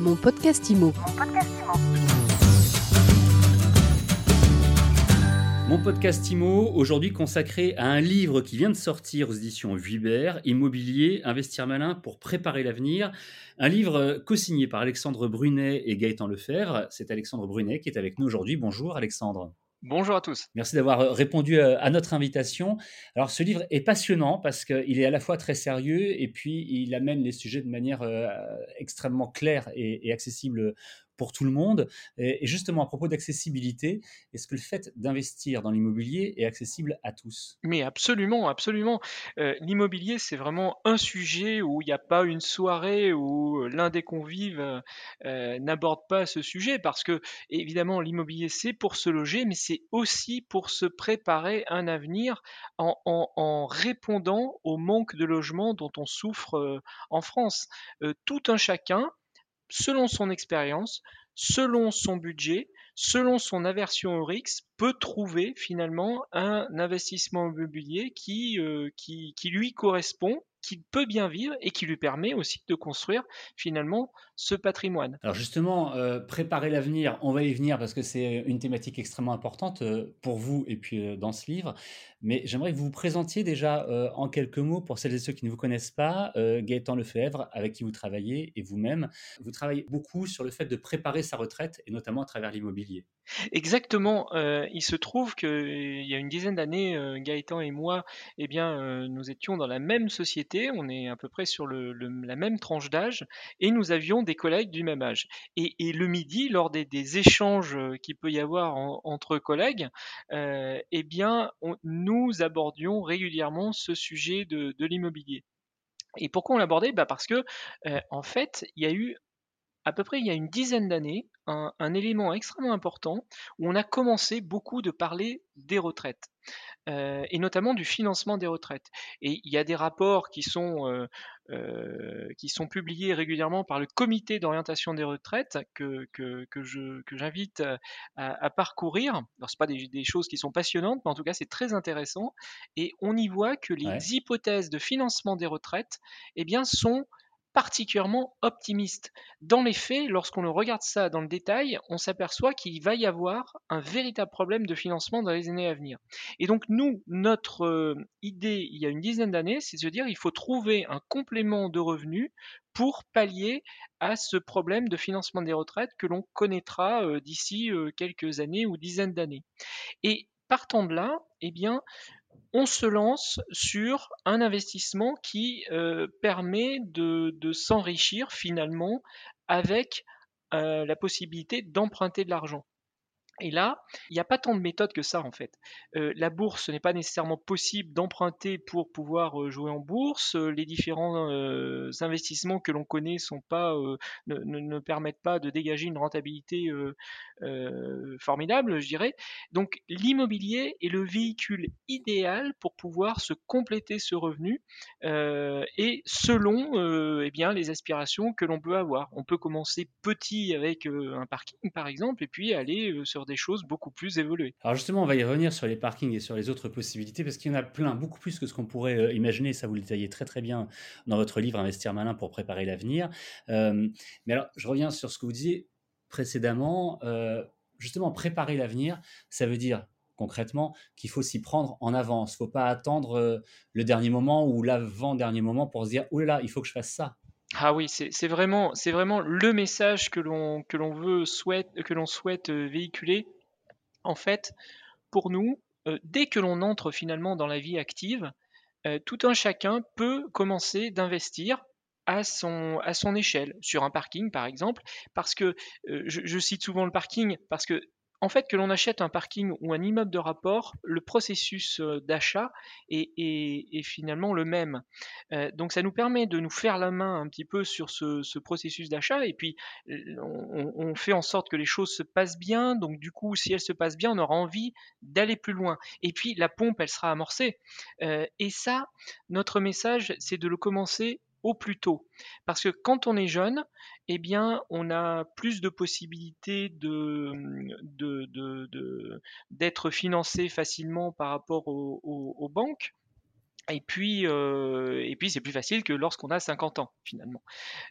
Mon podcast IMO. Mon podcast IMO, aujourd'hui consacré à un livre qui vient de sortir aux éditions Vuibert, Immobilier, Investir malin pour préparer l'avenir. Un livre co-signé par Alexandre Brunet et Gaëtan Lefebvre. C'est Alexandre Brunet qui est avec nous aujourd'hui. Bonjour Alexandre. Bonjour à tous. Merci d'avoir euh, répondu euh, à notre invitation. Alors ce livre est passionnant parce qu'il est à la fois très sérieux et puis il amène les sujets de manière euh, extrêmement claire et, accessible pour tout le monde. Et, justement, à propos d'accessibilité, est-ce que le fait d'investir dans l'immobilier est accessible à tous? Mais absolument, absolument. Euh, l'immobilier, c'est vraiment un sujet où il n'y a pas une soirée où l'un des convives euh, n'aborde pas ce sujet, parce que évidemment, l'immobilier, c'est pour se loger, mais c'est aussi pour se préparer un avenir en, répondant au manque de logement dont on souffre euh, en France. tout un chacun selon son expérience, selon son budget, selon son aversion au risque, peut trouver finalement un investissement immobilier qui, euh, lui correspond qu'il peut bien vivre et qui lui permet aussi de construire finalement ce patrimoine. Alors justement, euh, préparer l'avenir, on va y venir parce que c'est une thématique extrêmement importante euh, pour vous et puis euh, dans ce livre. Mais j'aimerais que vous vous présentiez déjà en quelques mots pour celles et ceux qui ne vous connaissent pas, Gaëtan Lefebvre, avec qui vous travaillez et vous-même. Vous travaillez beaucoup sur le fait de préparer sa retraite et notamment à travers l'immobilier. Exactement. il se trouve qu'il y a une dizaine d'années, Gaëtan et moi, eh bien, nous étions dans la même société. On est à peu près sur la même tranche d'âge et nous avions des collègues du même âge. Et, le midi, lors des, échanges qu'il peut y avoir entre collègues, eh bien, nous abordions régulièrement ce sujet de, l'immobilier. Et pourquoi on l'abordait? Bah Parce que, en fait, il y a eu à peu près il y a une dizaine d'années, un, élément extrêmement important où on a commencé beaucoup de parler des retraites. Euh, et notamment du financement des retraites. Et il y a des rapports qui sont, euh, euh, qui sont publiés régulièrement par le comité d'orientation des retraites que, que, que j'invite à, à, parcourir. Alors, ce pas des, des, choses qui sont passionnantes, mais en tout cas, c'est très intéressant. Et on y voit que les hypothèses de financement des retraites eh bien, sont particulièrement optimiste. Dans les faits, lorsqu'on regarde ça dans le détail, on s'aperçoit qu'il va y avoir un véritable problème de financement dans les années à venir. Et donc nous, notre euh, idée il y a une dizaine d'années, c'est de se dire il faut trouver un complément de revenus pour pallier à ce problème de financement des retraites que l'on connaîtra euh, d'ici euh, quelques années ou dizaines d'années. Et partant de là, eh on se lance sur un investissement qui euh, permet de, s'enrichir finalement avec euh, la possibilité d'emprunter de l'argent. Et là, il n'y a pas tant de méthodes que ça en fait. Euh, la bourse, ce n'est pas nécessairement possible d'emprunter pour pouvoir euh, jouer en bourse. Euh, les différents investissements que l'on connaît ne, permettent pas de dégager une rentabilité formidable, je dirais. Donc l'immobilier est le véhicule idéal pour pouvoir se compléter ce revenu et selon eh les aspirations que l'on peut avoir. On peut commencer petit avec un parking par exemple et puis aller sur des choses beaucoup plus évoluées. Alors justement, on va y revenir sur les parkings et sur les autres possibilités, parce qu'il y en a plein, beaucoup plus que ce qu'on pourrait euh, imaginer, ça vous le détaillez très très bien dans votre livre Investir malin pour préparer l'avenir. Euh, mais alors, je reviens sur ce que vous disiez précédemment, euh, justement, préparer l'avenir, ça veut dire concrètement qu'il faut s'y prendre en avance. Il ne faut pas attendre le dernier moment ou l'avant-dernier moment pour se dire, oh il faut que je fasse ça. Ah oui, c'est vraiment, le message que l'on souhaite souhaite euh, véhiculer. En fait, pour nous, euh, dès que l'on entre finalement dans la vie active, euh, tout un chacun peut commencer d'investir à son, échelle, sur un parking par exemple, parce que je, je, cite souvent le parking, parce que en fait, que l'on achète un parking ou un immeuble de rapport, le processus euh, d'achat est, finalement le même. Euh, donc ça nous permet de nous faire la main un petit peu sur ce, processus d'achat et puis on, fait en sorte que les choses se passent bien. Donc du coup, si elles se passent bien, on aura envie d'aller plus loin. Et puis la pompe, elle sera amorcée. Euh, et ça, notre message, c'est de le commencer au plus tôt. Parce que quand on est jeune, eh bien, on a plus de possibilités de, d'être financé facilement par rapport aux, banques. Et puis, euh, et puis c'est plus facile que lorsqu'on a 50 ans, finalement.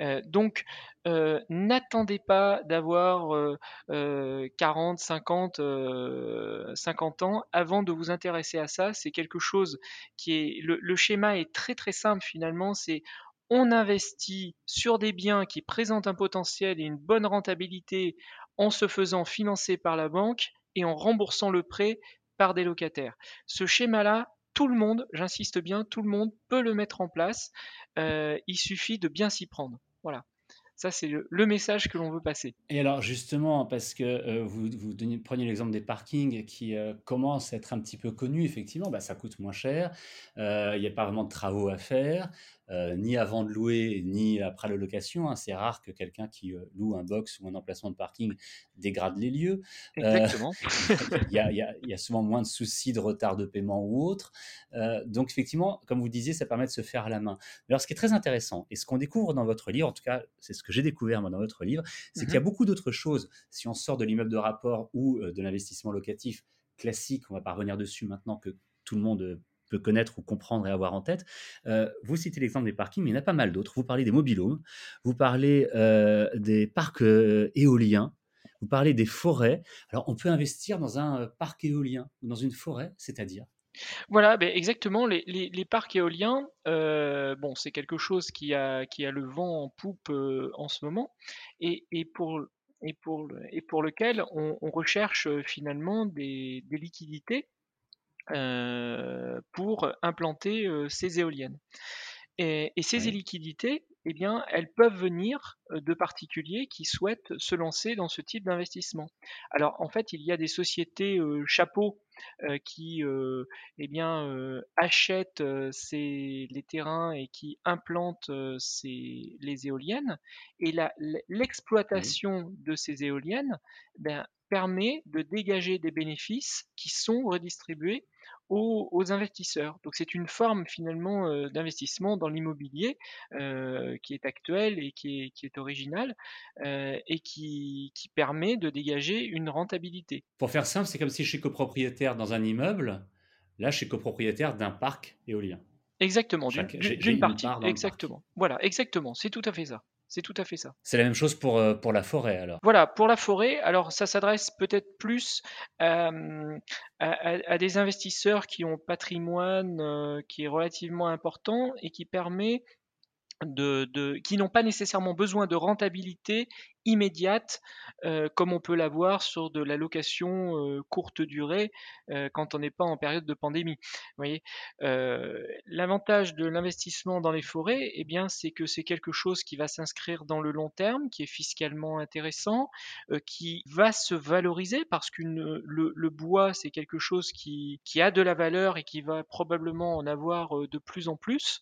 Euh, donc, euh, n'attendez pas d'avoir 40, 50, 50 ans avant de vous intéresser à ça. C'est quelque chose qui est... Le, le schéma est très très simple finalement. C'est on investit sur des biens qui présentent un potentiel et une bonne rentabilité en se faisant financer par la banque et en remboursant le prêt par des locataires. Ce schéma-là, tout le monde, j'insiste bien, tout le monde peut le mettre en place. Euh, il suffit de bien s'y prendre. Voilà. Ça, c'est le, message que l'on veut passer. Et alors, justement, parce que euh, vous, preniez l'exemple des parkings qui euh, commencent à être un petit peu connus, effectivement, bah, ça coûte moins cher, il n'y a pas vraiment de travaux à faire, euh, ni avant de louer, ni après la location. Hein. C'est rare que quelqu'un qui euh, loue un box ou un emplacement de parking dégrade les lieux. Euh, il, y a, souvent moins de soucis de retard de paiement ou autre. donc effectivement, comme vous disiez, ça permet de se faire à la main. alors ce qui est très intéressant, et ce qu'on découvre dans votre livre, en tout cas c'est ce que j'ai découvert moi dans votre livre, c'est qu'il y a mmh beaucoup d'autres choses. Si on sort de l'immeuble de rapport ou de l'investissement locatif classique, on va pas revenir dessus maintenant que tout le monde peut connaître ou comprendre et avoir en tête. Euh, vous citez l'exemple des parkings, mais il y en a pas mal d'autres. Vous parlez des mobilhomes, vous parlez euh, des parcs euh, éoliens, vous parlez des forêts. Alors, on peut investir dans un parc éolien ou dans une forêt, c'est-à-dire? Voilà, ben exactement. Les, les, parcs éoliens, bon, c'est quelque chose qui a, qui a le vent en poupe en ce moment, et, et, pour, et, pour, et pour lequel on, on recherche finalement des, des liquidités pour implanter euh, ces éoliennes. Et, ces liquidités, eh bien, elles peuvent venir euh, de particuliers qui souhaitent se lancer dans ce type d'investissement. Alors, en fait, il y a des sociétés chapeaux qui eh bien, achètent les terrains et qui implantent les éoliennes. Et l'exploitation de ces éoliennes ben, permet de dégager des bénéfices qui sont redistribués aux, investisseurs. Donc c'est une forme finalement euh, d'investissement dans l'immobilier euh, qui est actuelle et qui est, qui est originale euh, et qui, qui, permet de dégager une rentabilité. Pour faire simple, c'est comme si je suis copropriétaire dans un immeuble, là je suis copropriétaire d'un parc éolien. Exactement, d'une partie. Exactement. Voilà, exactement, c'est tout à fait ça. C'est tout à fait ça. C'est la même chose pour, euh, pour la forêt alors. Voilà, pour la forêt, alors ça s'adresse peut-être plus euh, à, des investisseurs qui ont patrimoine euh, qui est relativement important et qui permet de, qui n'ont pas nécessairement besoin de rentabilité immédiate euh, comme on peut l'avoir sur de la location euh, courte durée euh, quand on n'est pas en période de pandémie. voyez, l'avantage de l'investissement dans les forêts, eh bien, c'est que c'est quelque chose qui va s'inscrire dans le long terme, qui est fiscalement intéressant, qui va se valoriser parce que le, bois, c'est quelque chose qui, a de la valeur et qui va probablement en avoir de plus en plus.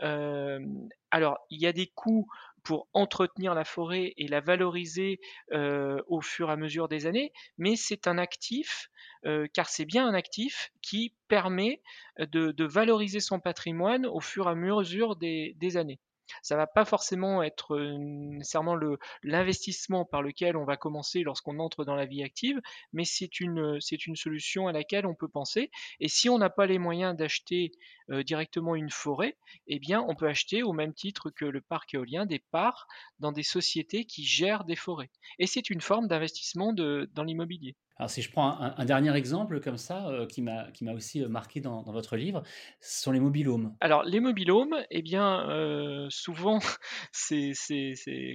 alors, il y a des coûts pour entretenir la forêt et la valoriser euh, au fur et à mesure des années, mais c'est un actif, euh, car c'est bien un actif qui permet de, valoriser son patrimoine au fur et à mesure des années. Ça va pas forcément être nécessairement l'investissement par lequel on va commencer lorsqu'on entre dans la vie active, mais c'est une, c'est une solution à laquelle on peut penser. Et si on n'a pas les moyens d'acheter directement une forêt, eh bien, on peut acheter au même titre que le parc éolien des parts dans des sociétés qui gèrent des forêts. Et c'est une forme d'investissement dans l'immobilier. Alors si je prends un, dernier exemple comme ça, euh, qui m'a aussi euh, marqué dans, votre livre, ce sont les mobilhomes. Alors les mobilhomes, eh bien euh, souvent, c'est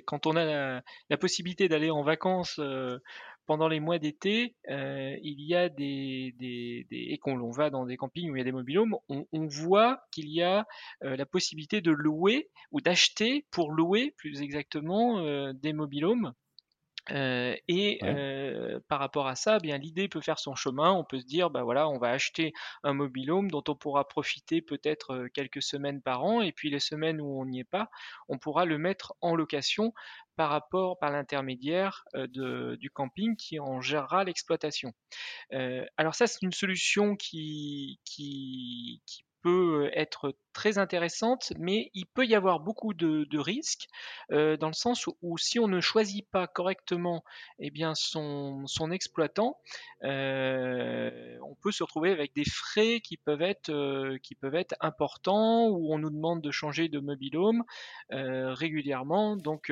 quand on a la, possibilité d'aller en vacances pendant les mois d'été, il y a des, des, et qu'on va dans des campings où il y a des mobilhomes, on, on voit qu'il y a la possibilité de louer ou d'acheter pour louer plus exactement des mobilhomes euh, et euh, par rapport à ça, eh bien l'idée peut faire son chemin. On peut se dire, bah voilà, on va acheter un mobilhome dont on pourra profiter peut-être euh, quelques semaines par an, et puis les semaines où on n'y est pas, on pourra le mettre en location par rapport, par l'intermédiaire du camping qui en gérera l'exploitation. alors ça, c'est une solution qui, qui, qui peut être très intéressante, mais il peut y avoir beaucoup de, risques, dans le sens où, si on ne choisit pas correctement eh bien, son, exploitant, on peut se retrouver avec des frais qui peuvent être, qui peuvent être importants, où on nous demande de changer de mobile home régulièrement, donc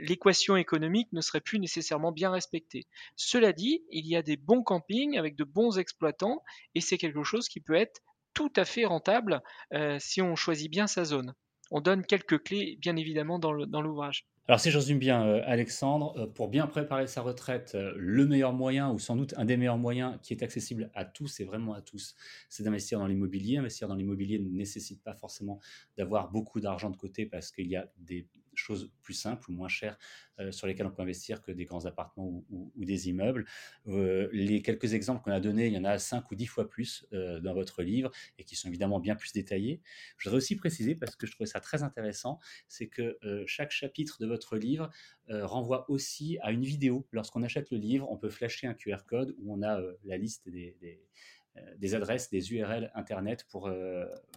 l'équation économique ne serait plus nécessairement bien respectée. Cela dit, il y a des bons campings avec de bons exploitants, et c'est quelque chose qui peut être tout à fait rentable euh, si on choisit bien sa zone. On donne quelques clés, bien évidemment, dans l'ouvrage. Alors si je résume bien, euh, Alexandre, euh, pour bien préparer sa retraite, le meilleur moyen, ou sans doute un des meilleurs moyens qui est accessible à tous et vraiment à tous, c'est d'investir dans l'immobilier. Investir dans l'immobilier ne nécessite pas forcément d'avoir beaucoup d'argent de côté parce qu'il y a des choses plus simples ou moins chères euh, sur lesquelles on peut investir que des grands appartements ou, des immeubles. Euh, les quelques exemples qu'on a donnés, il y en a 5 ou 10 fois plus euh, dans votre livre et qui sont évidemment bien plus détaillés. Je voudrais aussi préciser, parce que je trouvais ça très intéressant, c'est que chaque chapitre de votre livre renvoie aussi à une vidéo. Lorsqu'on achète le livre, on peut flasher un QR code où on a la liste des, des adresses, des URL Internet pour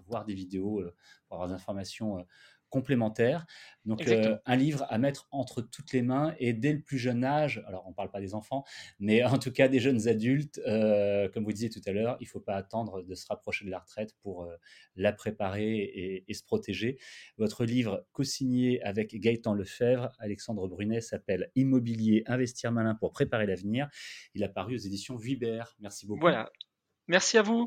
voir des vidéos, pour avoir des informations complémentaires. Donc, euh, un livre à mettre entre toutes les mains et dès le plus jeune âge, alors on ne parle pas des enfants, mais en tout cas des jeunes adultes, euh, comme vous disiez tout à l'heure, il ne faut pas attendre de se rapprocher de la retraite pour euh, la préparer et, se protéger. Votre livre, co-signé avec Gaëtan Lefebvre, Alexandre Brunet, s'appelle Immobilier, investir malin pour préparer l'avenir. Il a paru aux éditions Vibert. Merci beaucoup. Voilà. Merci à vous.